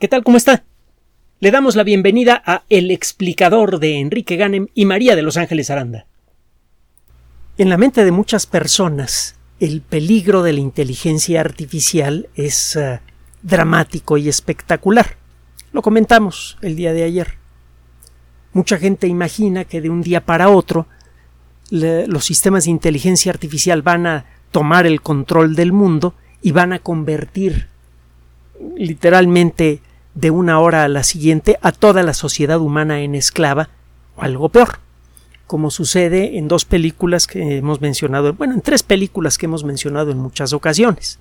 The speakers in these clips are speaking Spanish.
¿Qué tal? ¿Cómo está? Le damos la bienvenida a El explicador de Enrique Ganem y María de Los Ángeles Aranda. En la mente de muchas personas, el peligro de la inteligencia artificial es uh, dramático y espectacular. Lo comentamos el día de ayer. Mucha gente imagina que de un día para otro los sistemas de inteligencia artificial van a tomar el control del mundo y van a convertir literalmente de una hora a la siguiente a toda la sociedad humana en esclava o algo peor, como sucede en dos películas que hemos mencionado, bueno, en tres películas que hemos mencionado en muchas ocasiones.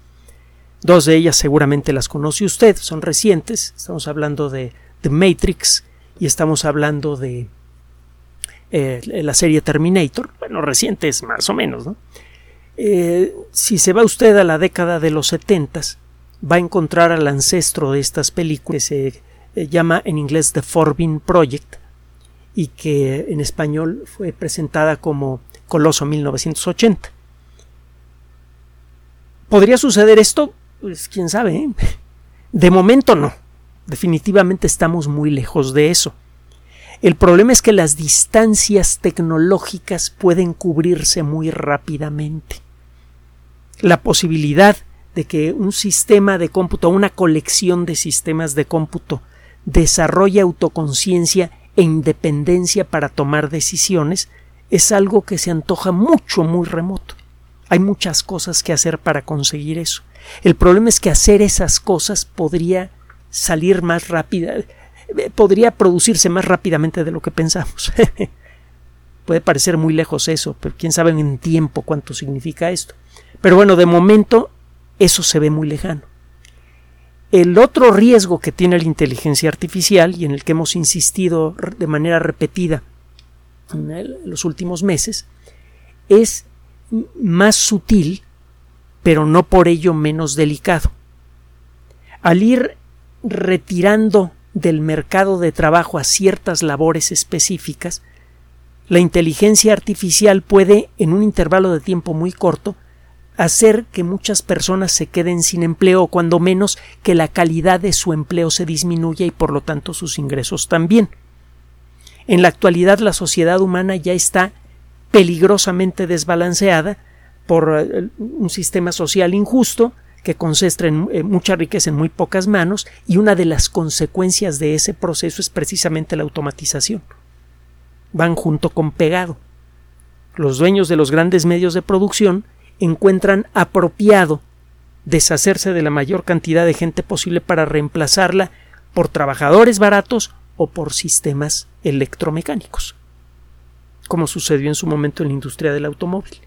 Dos de ellas seguramente las conoce usted, son recientes, estamos hablando de The Matrix y estamos hablando de eh, la serie Terminator, bueno, recientes más o menos, ¿no? Eh, si se va usted a la década de los setentas, va a encontrar al ancestro de estas películas que se eh, llama en inglés The Forbin Project y que en español fue presentada como Coloso 1980. ¿Podría suceder esto? Pues quién sabe. ¿eh? De momento no. Definitivamente estamos muy lejos de eso. El problema es que las distancias tecnológicas pueden cubrirse muy rápidamente. La posibilidad de que un sistema de cómputo, una colección de sistemas de cómputo, desarrolle autoconciencia e independencia para tomar decisiones, es algo que se antoja mucho, muy remoto. Hay muchas cosas que hacer para conseguir eso. El problema es que hacer esas cosas podría salir más rápida, eh, podría producirse más rápidamente de lo que pensamos. Puede parecer muy lejos eso, pero quién sabe en tiempo cuánto significa esto. Pero bueno, de momento eso se ve muy lejano. El otro riesgo que tiene la inteligencia artificial y en el que hemos insistido de manera repetida en los últimos meses es más sutil, pero no por ello menos delicado. Al ir retirando del mercado de trabajo a ciertas labores específicas, la inteligencia artificial puede, en un intervalo de tiempo muy corto, hacer que muchas personas se queden sin empleo cuando menos que la calidad de su empleo se disminuya y por lo tanto sus ingresos también. En la actualidad la sociedad humana ya está peligrosamente desbalanceada por eh, un sistema social injusto que concentra en eh, mucha riqueza en muy pocas manos y una de las consecuencias de ese proceso es precisamente la automatización. Van junto con pegado. Los dueños de los grandes medios de producción encuentran apropiado deshacerse de la mayor cantidad de gente posible para reemplazarla por trabajadores baratos o por sistemas electromecánicos, como sucedió en su momento en la industria del automóvil.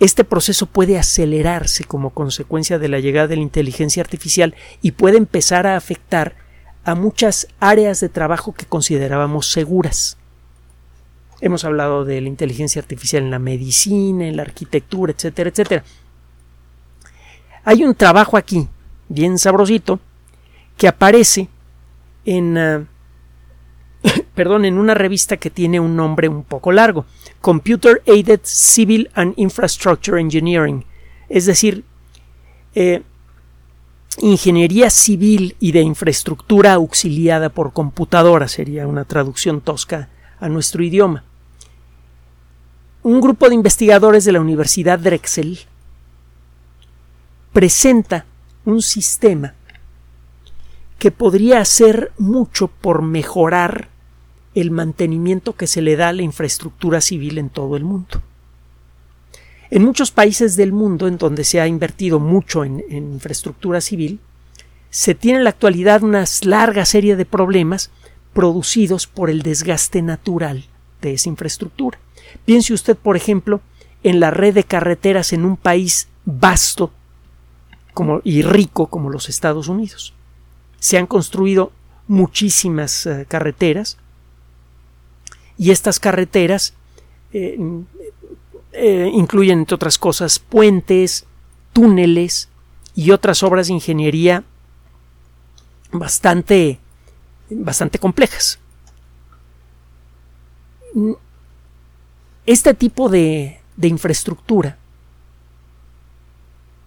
Este proceso puede acelerarse como consecuencia de la llegada de la inteligencia artificial y puede empezar a afectar a muchas áreas de trabajo que considerábamos seguras. Hemos hablado de la inteligencia artificial en la medicina, en la arquitectura, etcétera, etcétera. Hay un trabajo aquí, bien sabrosito, que aparece en, uh, perdón, en una revista que tiene un nombre un poco largo, Computer Aided Civil and Infrastructure Engineering, es decir, eh, ingeniería civil y de infraestructura auxiliada por computadora sería una traducción tosca a nuestro idioma un grupo de investigadores de la Universidad Drexel presenta un sistema que podría hacer mucho por mejorar el mantenimiento que se le da a la infraestructura civil en todo el mundo. En muchos países del mundo en donde se ha invertido mucho en, infraestructura civil, se tiene en la actualidad una larga serie de problemas producidos por el desgaste natural de esa infraestructura. Piense usted, por ejemplo, en la red de carreteras en un país vasto como, y rico como los Estados Unidos. Se han construido muchísimas uh, carreteras y estas carreteras eh, eh, incluyen, entre otras cosas, puentes, túneles y otras obras de ingeniería bastante, bastante complejas este tipo de, de infraestructura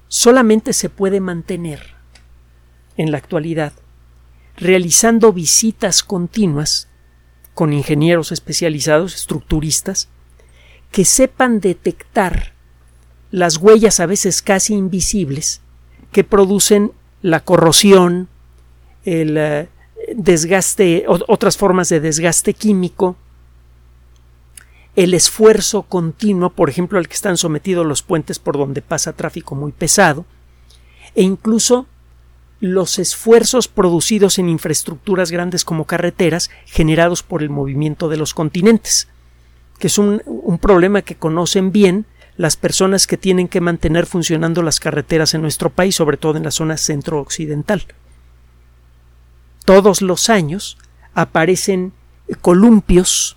solamente se puede mantener en la actualidad realizando visitas continuas con ingenieros especializados, estructuristas, que sepan detectar las huellas a veces casi invisibles que producen la corrosión, el eh, desgaste, otras formas de desgaste químico, el esfuerzo continuo, por ejemplo, al que están sometidos los puentes por donde pasa tráfico muy pesado, e incluso los esfuerzos producidos en infraestructuras grandes como carreteras generados por el movimiento de los continentes, que es un, problema que conocen bien las personas que tienen que mantener funcionando las carreteras en nuestro país, sobre todo en la zona centro-occidental. Todos los años aparecen columpios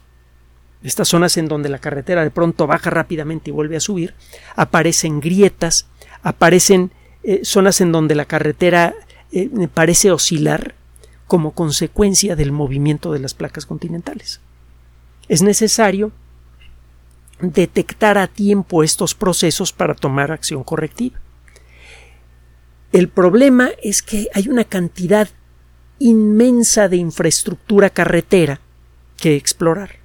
estas zonas en donde la carretera de pronto baja rápidamente y vuelve a subir, aparecen grietas, aparecen eh, zonas en donde la carretera eh, parece oscilar como consecuencia del movimiento de las placas continentales. Es necesario detectar a tiempo estos procesos para tomar acción correctiva. El problema es que hay una cantidad inmensa de infraestructura carretera que explorar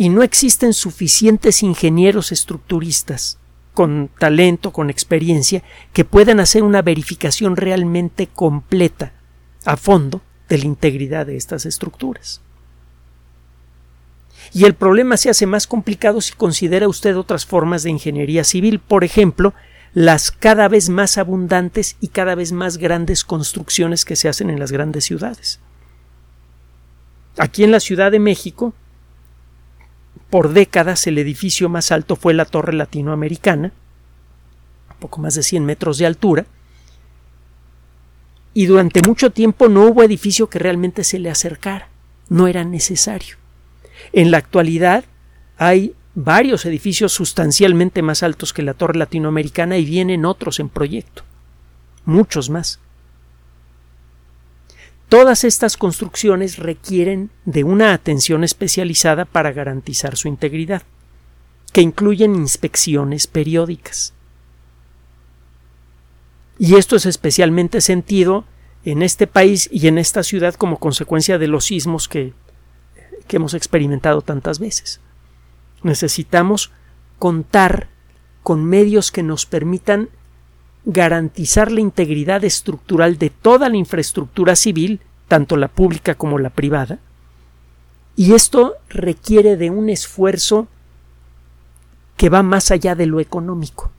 y no existen suficientes ingenieros estructuristas con talento, con experiencia, que puedan hacer una verificación realmente completa, a fondo, de la integridad de estas estructuras. Y el problema se hace más complicado si considera usted otras formas de ingeniería civil, por ejemplo, las cada vez más abundantes y cada vez más grandes construcciones que se hacen en las grandes ciudades. Aquí en la Ciudad de México por décadas el edificio más alto fue la Torre Latinoamericana, poco más de 100 metros de altura, y durante mucho tiempo no hubo edificio que realmente se le acercara, no era necesario. En la actualidad hay varios edificios sustancialmente más altos que la Torre Latinoamericana y vienen otros en proyecto, muchos más. Todas estas construcciones requieren de una atención especializada para garantizar su integridad, que incluyen inspecciones periódicas. Y esto es especialmente sentido en este país y en esta ciudad como consecuencia de los sismos que, hemos experimentado tantas veces. Necesitamos contar con medios que nos permitan garantizar la integridad estructural de toda la infraestructura civil, tanto la pública como la privada, y esto requiere de un esfuerzo que va más allá de lo económico.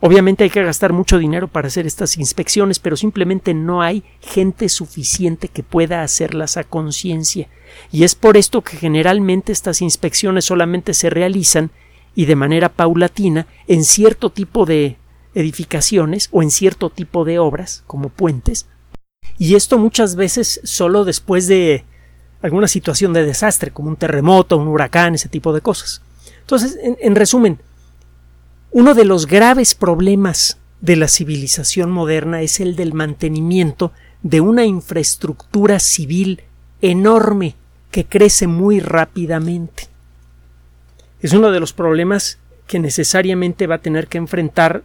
Obviamente hay que gastar mucho dinero para hacer estas inspecciones, pero simplemente no hay gente suficiente que pueda hacerlas a conciencia. Y es por esto que generalmente estas inspecciones solamente se realizan y de manera paulatina en cierto tipo de edificaciones o en cierto tipo de obras, como puentes, y esto muchas veces solo después de alguna situación de desastre, como un terremoto, un huracán, ese tipo de cosas. Entonces, en, resumen, uno de los graves problemas de la civilización moderna es el del mantenimiento de una infraestructura civil enorme que crece muy rápidamente. Es uno de los problemas que necesariamente va a tener que enfrentar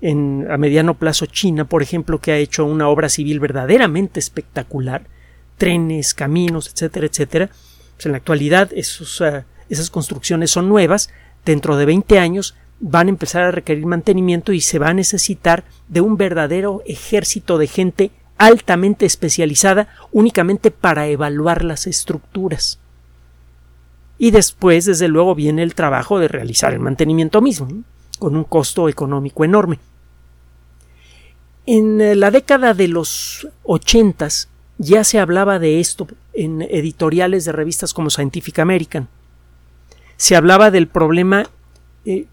en, a mediano plazo China, por ejemplo, que ha hecho una obra civil verdaderamente espectacular, trenes, caminos, etcétera, etcétera. Pues en la actualidad ah, esas construcciones son nuevas, dentro de 20 años van a empezar a requerir mantenimiento y se va a necesitar de un verdadero ejército de gente altamente especializada únicamente para evaluar las estructuras. Y después, desde luego, viene el trabajo de realizar el mantenimiento mismo con un costo económico enorme. En eh, la década de los ochentas ya se hablaba de esto en editoriales de revistas como Scientific American. Se hablaba del problema eh,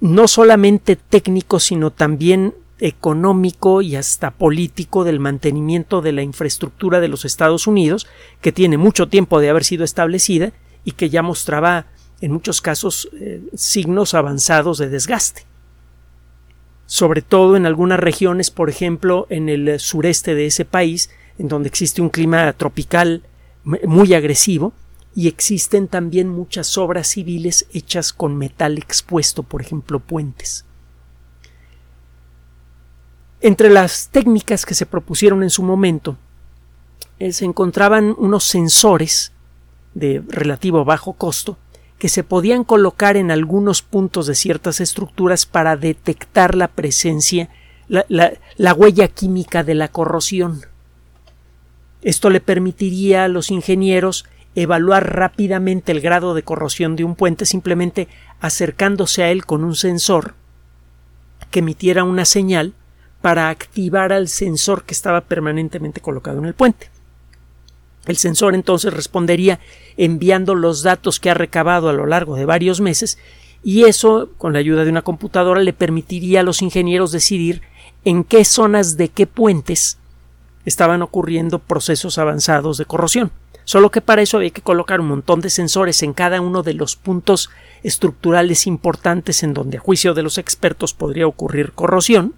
no solamente técnico, sino también económico y hasta político del mantenimiento de la infraestructura de los Estados Unidos, que tiene mucho tiempo de haber sido establecida y que ya mostraba en muchos casos eh, signos avanzados de desgaste. Sobre todo en algunas regiones, por ejemplo, en el sureste de ese país, en donde existe un clima tropical muy agresivo, y existen también muchas obras civiles hechas con metal expuesto, por ejemplo, puentes. Entre las técnicas que se propusieron en su momento eh, se encontraban unos sensores de relativo bajo costo que se podían colocar en algunos puntos de ciertas estructuras para detectar la presencia, la, huella química de la corrosión. Esto le permitiría a los ingenieros evaluar rápidamente el grado de corrosión de un puente simplemente acercándose a él con un sensor que emitiera una señal para activar al sensor que estaba permanentemente colocado en el puente. El sensor entonces respondería enviando los datos que ha recabado a lo largo de varios meses y eso, con la ayuda de una computadora, le permitiría a los ingenieros decidir en qué zonas de qué puentes estaban ocurriendo procesos avanzados de corrosión. Solo que para eso había que colocar un montón de sensores en cada uno de los puntos estructurales importantes en donde, a juicio de los expertos, podría ocurrir corrosión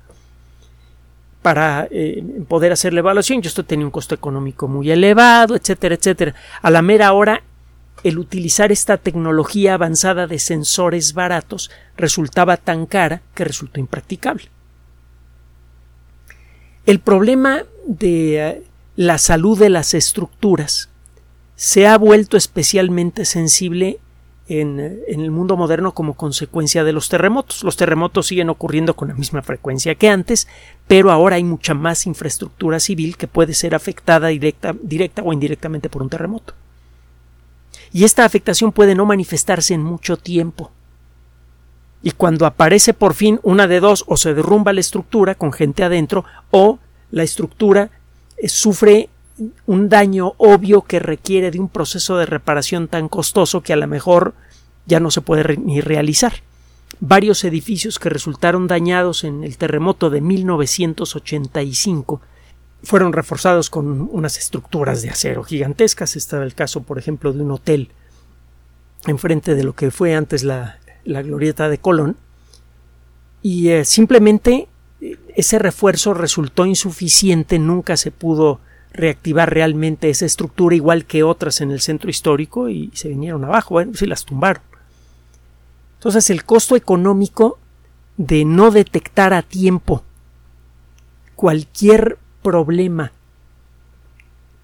para eh, poder hacer la evaluación. Yo esto tenía un costo económico muy elevado, etcétera, etcétera. A la mera hora, el utilizar esta tecnología avanzada de sensores baratos resultaba tan cara que resultó impracticable. El problema de eh, la salud de las estructuras se ha vuelto especialmente sensible en, el mundo moderno como consecuencia de los terremotos. Los terremotos siguen ocurriendo con la misma frecuencia que antes, pero ahora hay mucha más infraestructura civil que puede ser afectada directa, directa o indirectamente por un terremoto. Y esta afectación puede no manifestarse en mucho tiempo. Y cuando aparece por fin una de dos, o se derrumba la estructura con gente adentro, o la estructura eh, sufre un daño obvio que requiere de un proceso de reparación tan costoso que a lo mejor ya no se puede ni realizar. Varios edificios que resultaron dañados en el terremoto de 1985 fueron reforzados con unas estructuras de acero gigantescas. Estaba el caso, por ejemplo, de un hotel enfrente de lo que fue antes la, glorieta de Colón. Y eh, simplemente eh, ese refuerzo resultó insuficiente, nunca se pudo reactivar realmente esa estructura igual que otras en el centro histórico y se vinieron abajo, bueno, sí las tumbaron. Entonces el costo económico de no detectar a tiempo cualquier problema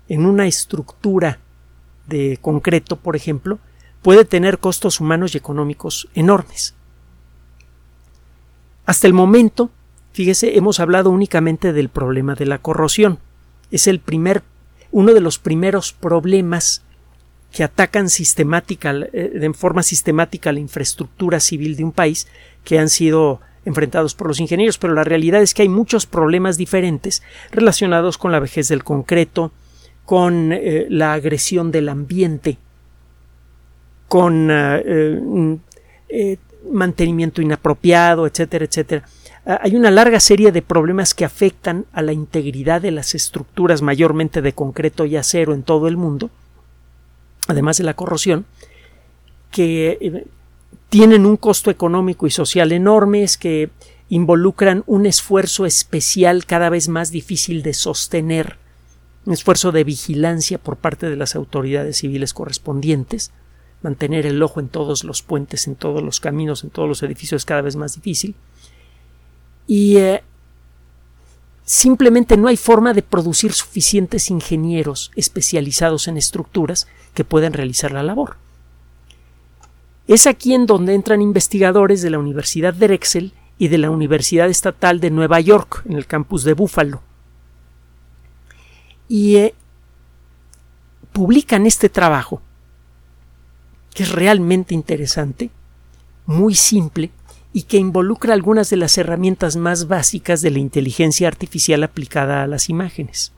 en una estructura de concreto, por ejemplo, puede tener costos humanos y económicos enormes. Hasta el momento, fíjese, hemos hablado únicamente del problema de la corrosión es el primer, uno de los primeros problemas que atacan sistemática, eh, de forma sistemática la infraestructura civil de un país que han sido enfrentados por los ingenieros, pero la realidad es que hay muchos problemas diferentes relacionados con la vejez del concreto, con eh, la agresión del ambiente, con eh, mantenimiento inapropiado, etcétera, etcétera. Ah, hay una larga serie de problemas que afectan a la integridad de las estructuras mayormente de concreto y acero en todo el mundo, además de la corrosión, que eh, tienen un costo económico y social enormes, que involucran un esfuerzo especial cada vez más difícil de sostener, un esfuerzo de vigilancia por parte de las autoridades civiles correspondientes, mantener el ojo en todos los puentes, en todos los caminos, en todos los edificios cada vez más difícil, y eh, simplemente no hay forma de producir suficientes ingenieros especializados en estructuras que puedan realizar la labor. Es aquí en donde entran investigadores de la Universidad de Drexel y de la Universidad Estatal de Nueva York, en el campus de Buffalo. Y eh, publican este trabajo, que es realmente interesante, muy simple, y que involucra algunas de las herramientas más básicas de la inteligencia artificial aplicada a las imágenes.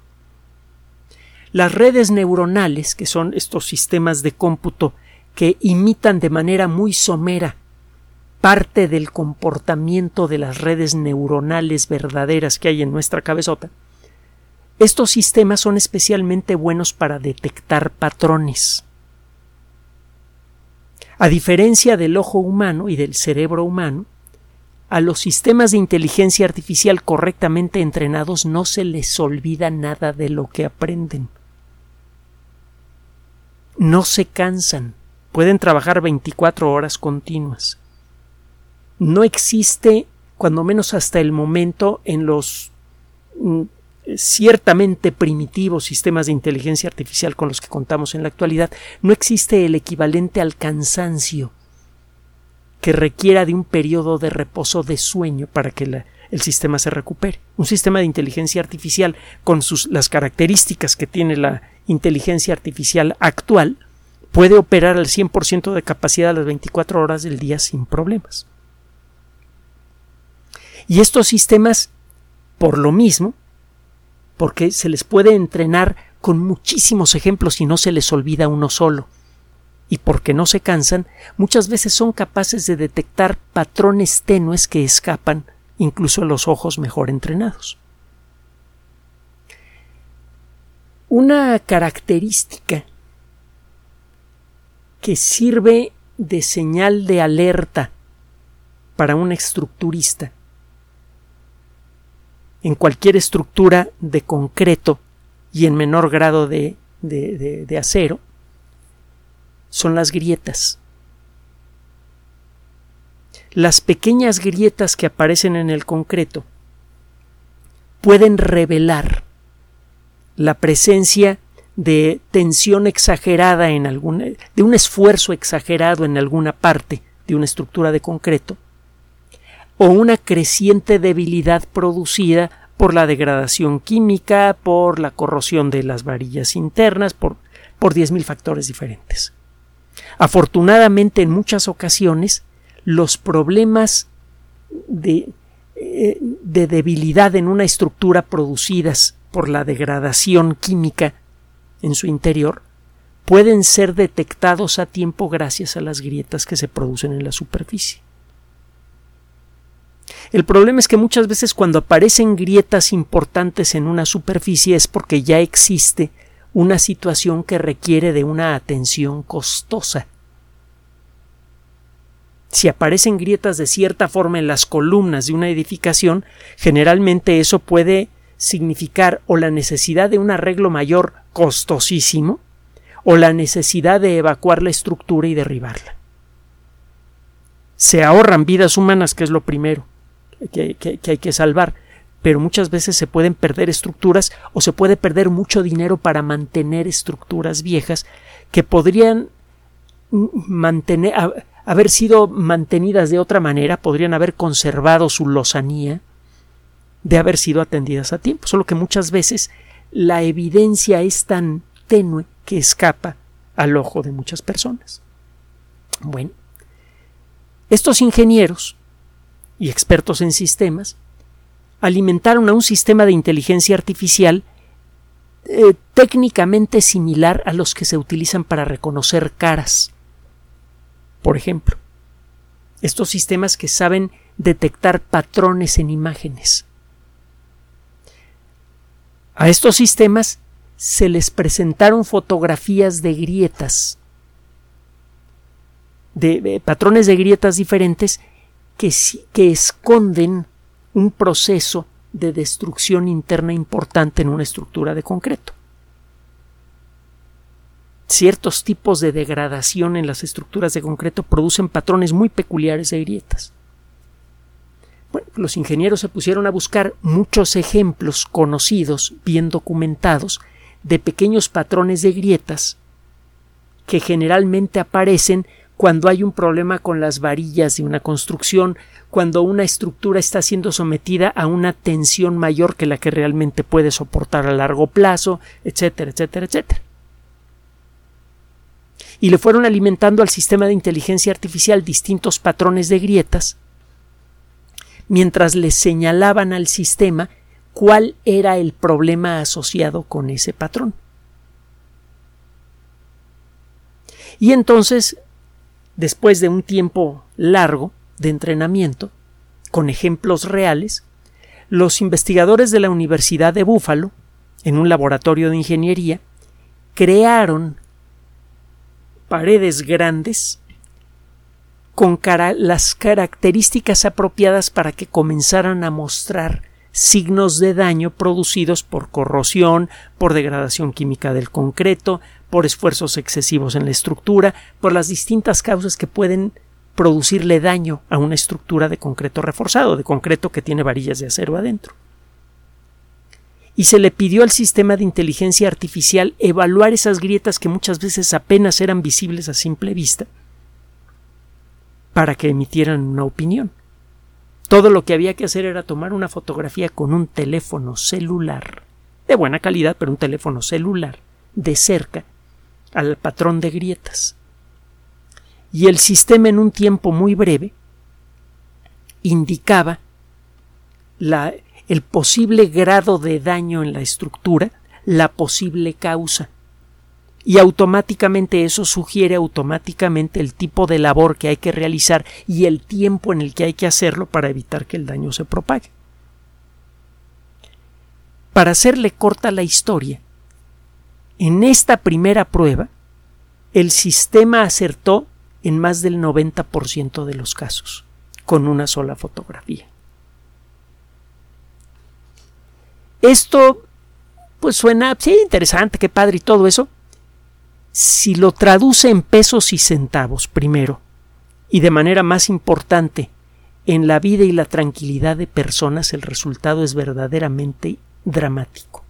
Las redes neuronales, que son estos sistemas de cómputo que imitan de manera muy somera parte del comportamiento de las redes neuronales verdaderas que hay en nuestra cabezota, estos sistemas son especialmente buenos para detectar patrones. A diferencia del ojo humano y del cerebro humano, a los sistemas de inteligencia artificial correctamente entrenados no se les olvida nada de lo que aprenden. No se cansan, pueden trabajar 24 horas continuas. No existe, cuando menos hasta el momento, en los mm, ciertamente primitivos sistemas de inteligencia artificial con los que contamos en la actualidad, no existe el equivalente al cansancio que requiera de un periodo de reposo de sueño para que el sistema se recupere. Un sistema de inteligencia artificial con sus, las características que tiene la inteligencia artificial actual puede operar al 100% de capacidad a las 24 horas del día sin problemas. Y estos sistemas, por lo mismo, porque se les puede entrenar con muchísimos ejemplos y no se les olvida uno solo, y porque no se cansan, muchas veces son capaces de detectar patrones tenues que escapan incluso a los ojos mejor entrenados. Una característica que sirve de señal de alerta para un estructurista en cualquier estructura de concreto y en menor grado de, acero son las grietas. Las pequeñas grietas que aparecen en el concreto pueden revelar la presencia de tensión exagerada en alguna, de un esfuerzo exagerado en alguna parte de una estructura de concreto, o una creciente debilidad producida por la degradación química, por la corrosión de las varillas internas, por, por 10.000 factores diferentes. Afortunadamente, en muchas ocasiones, los problemas de, eh, de debilidad en una estructura producidas por la degradación química en su interior pueden ser detectados a tiempo gracias a las grietas que se producen en la superficie. El problema es que muchas veces cuando aparecen grietas importantes en una superficie es porque ya existe una situación que requiere de una atención costosa. Si aparecen grietas de cierta forma en las columnas de una edificación, generalmente eso puede significar o la necesidad de un arreglo mayor costosísimo o la necesidad de evacuar la estructura y derribarla. Se ahorran vidas humanas, que es lo primero que, hay que salvar, pero muchas veces se pueden perder estructuras o se puede perder mucho dinero para mantener estructuras viejas que podrían mantener, haber sido mantenidas de otra manera, podrían haber conservado su lozanía, de haber sido atendidas a tiempo, solo que muchas veces la evidencia es tan tenue que escapa al ojo de muchas personas. Bueno, estos ingenieros y expertos en sistemas alimentaron a un sistema de inteligencia artificial eh, técnicamente similar a los que se utilizan para reconocer caras. Por ejemplo, estos sistemas que saben detectar patrones en imágenes. A estos sistemas se les presentaron fotografías de grietas, de, patrones de grietas diferentes que, esconden un proceso de destrucción interna importante en una estructura de concreto. Ciertos tipos de degradación en las estructuras de concreto producen patrones muy peculiares de grietas. Bueno, los ingenieros se pusieron a buscar muchos ejemplos conocidos, bien documentados, de pequeños patrones de grietas que generalmente aparecen cuando hay un problema con las varillas de una construcción, cuando una estructura está siendo sometida a una tensión mayor que la que realmente puede soportar a largo plazo, etcétera, etcétera, etcétera. Y le fueron alimentando al sistema de inteligencia artificial distintos patrones de grietas mientras le señalaban al sistema cuál era el problema asociado con ese patrón. Y entonces, después de un tiempo largo de entrenamiento, con ejemplos reales, los investigadores de la Universidad de Búfalo, en un laboratorio de ingeniería, crearon paredes grandes con las características apropiadas para que comenzaran a mostrar signos de daño producidos por corrosión, por degradación química del concreto, por esfuerzos excesivos en la estructura, por las distintas causas que pueden producirle daño a una estructura de concreto reforzado, de concreto que tiene varillas de acero adentro. y se le pidió al sistema de inteligencia artificial evaluar esas grietas que muchas veces apenas eran visibles a simple vista para que emitieran una opinión. Todo lo que había que hacer era tomar una fotografía con un teléfono celular, de buena calidad, pero un teléfono celular, de cerca, al patrón de grietas. Y el sistema en un tiempo muy breve indicaba el posible grado de daño en la estructura, la posible causa. Y automáticamente eso sugiere automáticamente el tipo de labor que hay que realizar y el tiempo en el que hay que hacerlo para evitar que el daño se propague. Para hacerle corta la historia, en esta primera prueba, el sistema acertó en más del 90% de los casos, con una sola fotografía. Esto, pues suena, sí, interesante, qué padre y todo eso. Si lo traduce en pesos y centavos primero, y de manera más importante, en la vida y la tranquilidad de personas, el resultado es verdaderamente dramático.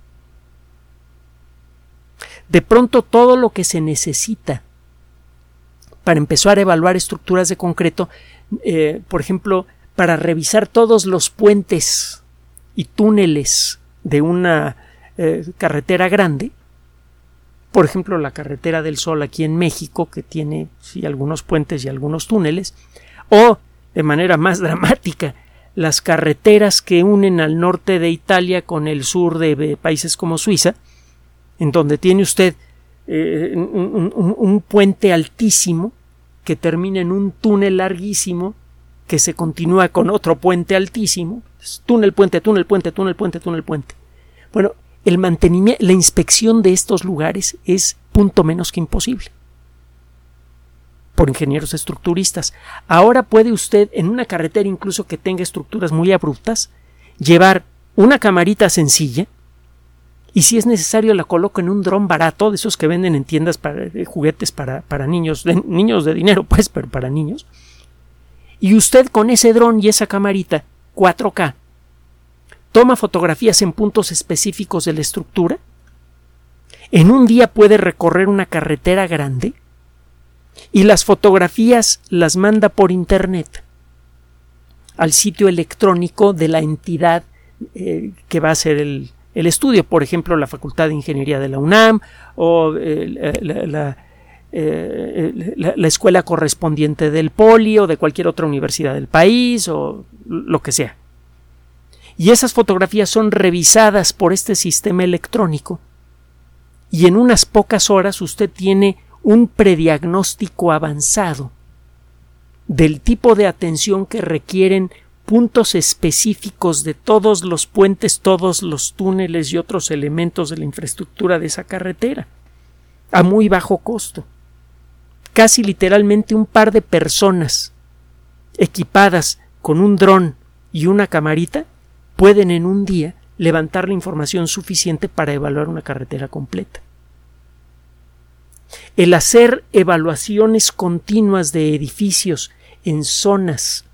De pronto todo lo que se necesita para empezar a evaluar estructuras de concreto, eh, por ejemplo, para revisar todos los puentes y túneles de una eh, carretera grande, por ejemplo la carretera del Sol aquí en México, que tiene algunos puentes y algunos túneles, o de manera más dramática, las carreteras que unen al norte de Italia con el sur de, países como Suiza, en donde tiene usted eh, un, puente altísimo que termina en un túnel larguísimo que se continúa con otro puente altísimo, túnel, puente, túnel, puente, túnel, puente, túnel, puente. Bueno, el mantenimiento, la inspección de estos lugares es punto menos que imposible por ingenieros estructuristas. Ahora puede usted, en una carretera incluso que tenga estructuras muy abruptas, llevar una camarita sencilla y si es necesario la coloca en un dron barato, de esos que venden en tiendas para de juguetes para, para niños, de, niños de dinero, pues, pero para niños, y usted con ese dron y esa camarita 4K toma fotografías en puntos específicos de la estructura, en un día puede recorrer una carretera grande y las fotografías las manda por Internet al sitio electrónico de la entidad eh, que va a ser el, el, estudio, por ejemplo, la Facultad de Ingeniería de la UNAM o eh, eh, la, la, escuela correspondiente del Poli o de cualquier otra universidad del país o lo que sea. Y esas fotografías son revisadas por este sistema electrónico y en unas pocas horas usted tiene un prediagnóstico avanzado del tipo de atención que requieren puntos específicos de todos los puentes, todos los túneles y otros elementos de la infraestructura de esa carretera, a muy bajo costo casi literalmente un par de personas equipadas con un dron y una camarita pueden en un día levantar la información suficiente para evaluar una carretera completa. El hacer evaluaciones continuas de edificios en zonas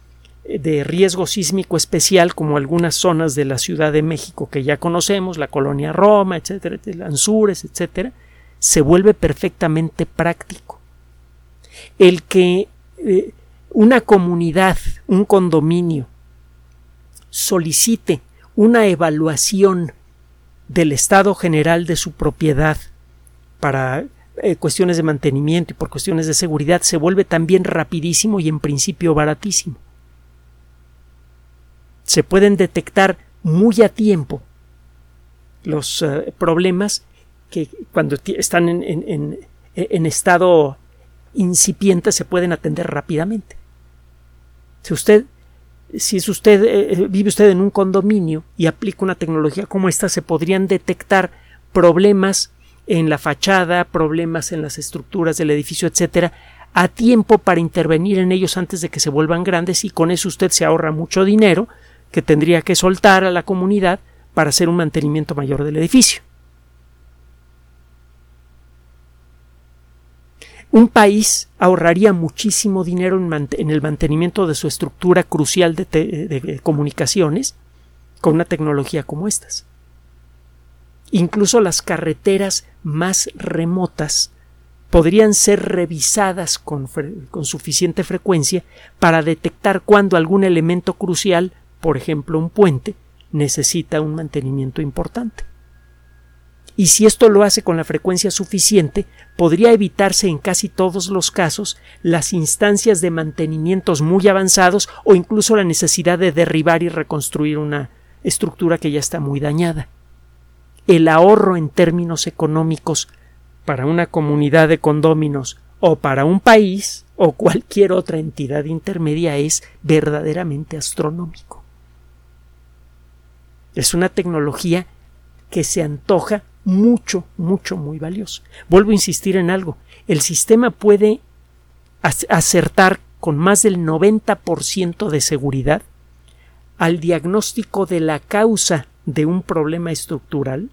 de riesgo sísmico especial, como algunas zonas de la Ciudad de México que ya conocemos, la colonia Roma, etcétera, Lanzures, etcétera, se vuelve perfectamente práctico el que eh, una comunidad, un condominio, solicite una evaluación del estado general de su propiedad para eh, cuestiones de mantenimiento y por cuestiones de seguridad se vuelve también rapidísimo y en principio baratísimo. Se pueden detectar muy a tiempo los eh, problemas que cuando están en estado incipientes se pueden atender rápidamente. Si usted, si es usted, eh, eh, vive usted en un condominio y aplica una tecnología como esta, se podrían detectar problemas en la fachada, problemas en las estructuras del edificio, etcétera, a tiempo para intervenir en ellos antes de que se vuelvan grandes y con eso usted se ahorra mucho dinero que tendría que soltar a la comunidad para hacer un mantenimiento mayor del edificio. Un país ahorraría muchísimo dinero en, el mantenimiento de su estructura crucial de, comunicaciones con una tecnología como estas. Incluso las carreteras más remotas podrían ser revisadas con, con, suficiente frecuencia para detectar cuando algún elemento crucial, por ejemplo un puente, necesita un mantenimiento importante. Y si esto lo hace con la frecuencia suficiente, podría evitarse en casi todos los casos las instancias de mantenimientos muy avanzados o incluso la necesidad de derribar y reconstruir una estructura que ya está muy dañada. El ahorro en términos económicos para una comunidad de condóminos o para un país o cualquier otra entidad intermedia es verdaderamente astronómico. Es una tecnología que se antoja mucho, mucho, muy valioso. Vuelvo a insistir en algo. El sistema puede acertar con más del 90% de seguridad al diagnóstico de la causa de un problema estructural,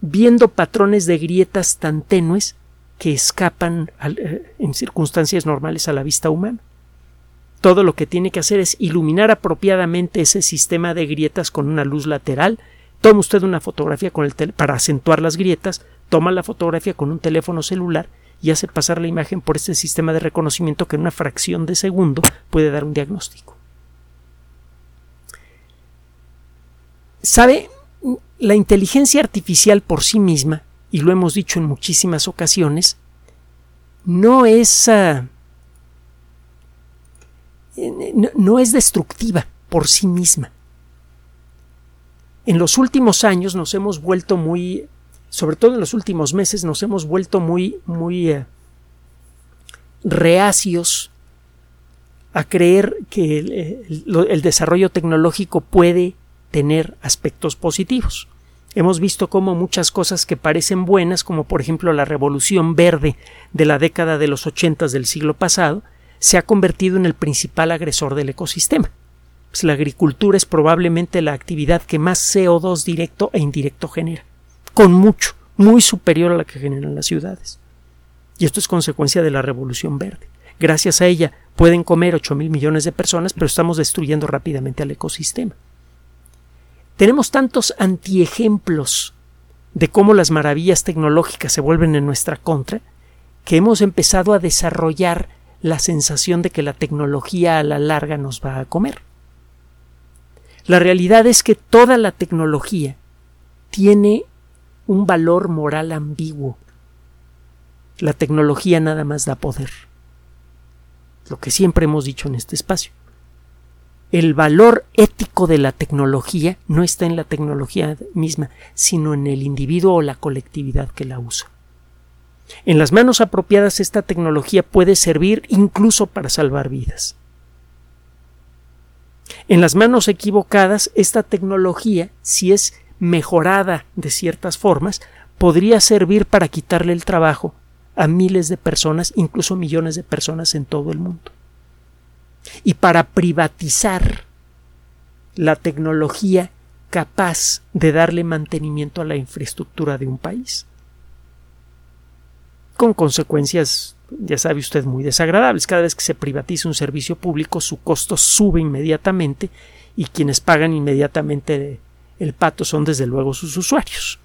viendo patrones de grietas tan tenues que escapan eh, en circunstancias normales a la vista humana. Todo lo que tiene que hacer es iluminar apropiadamente ese sistema de grietas con una luz lateral, toma usted una fotografía con el para acentuar las grietas, toma la fotografía con un teléfono celular y hace pasar la imagen por este sistema de reconocimiento que en una fracción de segundo puede dar un diagnóstico. ¿Sabe? La inteligencia artificial por sí misma, y lo hemos dicho en muchísimas ocasiones, no es ah, no es destructiva por sí misma. En los últimos años nos hemos vuelto muy, sobre todo en los últimos meses, nos hemos vuelto muy, muy eh, reacios a creer que el, desarrollo tecnológico puede tener aspectos positivos. Hemos visto cómo muchas cosas que parecen buenas, como por ejemplo la revolución verde de la década de los ochentas del siglo pasado, se ha convertido en el principal agresor del ecosistema. Pues la agricultura es probablemente la actividad que más CO2 directo e indirecto genera, con mucho, muy superior a la que generan las ciudades. Y esto es consecuencia de la revolución verde. Gracias a ella pueden comer 8 mil millones de personas, pero estamos destruyendo rápidamente al ecosistema. Tenemos tantos antiejemplos de cómo las maravillas tecnológicas se vuelven en nuestra contra, que hemos empezado a desarrollar la sensación de que la tecnología a la larga nos va a comer. La realidad es que toda la tecnología tiene un valor moral ambiguo. La tecnología nada más da poder. Lo que siempre hemos dicho en este espacio. El valor ético de la tecnología no está en la tecnología misma, sino en el individuo o la colectividad que la usa. En las manos apropiadas esta tecnología puede servir incluso para salvar vidas. En las manos equivocadas, esta tecnología, si es mejorada de ciertas formas, podría servir para quitarle el trabajo a miles de personas, incluso millones de personas en todo el mundo. Y para privatizar la tecnología capaz de darle mantenimiento a la infraestructura de un país. Con consecuencias ya sabe usted, muy desagradables. Cada vez que se privatiza un servicio público, su costo sube inmediatamente y quienes pagan inmediatamente el pato son desde luego sus usuarios.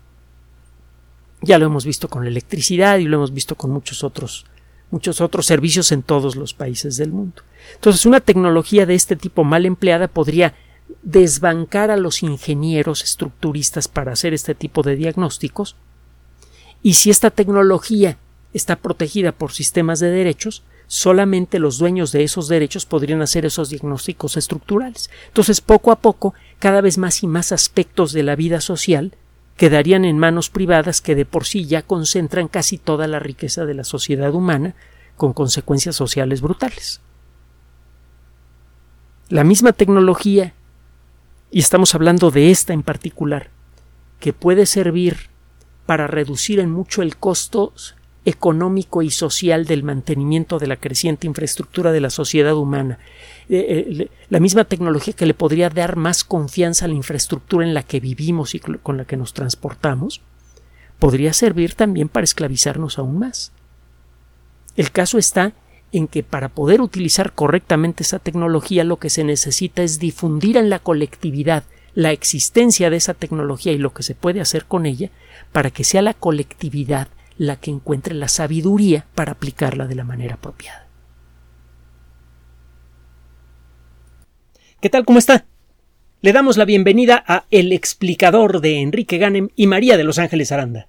Ya lo hemos visto con la electricidad y lo hemos visto con muchos otros muchos otros servicios en todos los países del mundo. Entonces, una tecnología de este tipo mal empleada podría desbancar a los ingenieros estructuristas para hacer este tipo de diagnósticos y si esta tecnología está protegida por sistemas de derechos, solamente los dueños de esos derechos podrían hacer esos diagnósticos estructurales. Entonces, poco a poco, cada vez más y más aspectos de la vida social quedarían en manos privadas que de por sí ya concentran casi toda la riqueza de la sociedad humana, con consecuencias sociales brutales. La misma tecnología, y estamos hablando de esta en particular, que puede servir para reducir en mucho el costo económico y social del mantenimiento de la creciente infraestructura de la sociedad humana, eh, eh, la misma tecnología que le podría dar más confianza a la infraestructura en la que vivimos y con la que nos transportamos, podría servir también para esclavizarnos aún más. El caso está en que para poder utilizar correctamente esa tecnología lo que se necesita es difundir en la colectividad la existencia de esa tecnología y lo que se puede hacer con ella para que sea la colectividad la que encuentre la sabiduría para aplicarla de la manera apropiada. ¿Qué tal? ¿Cómo está? Le damos la bienvenida a El explicador de Enrique Ganem y María de Los Ángeles Aranda.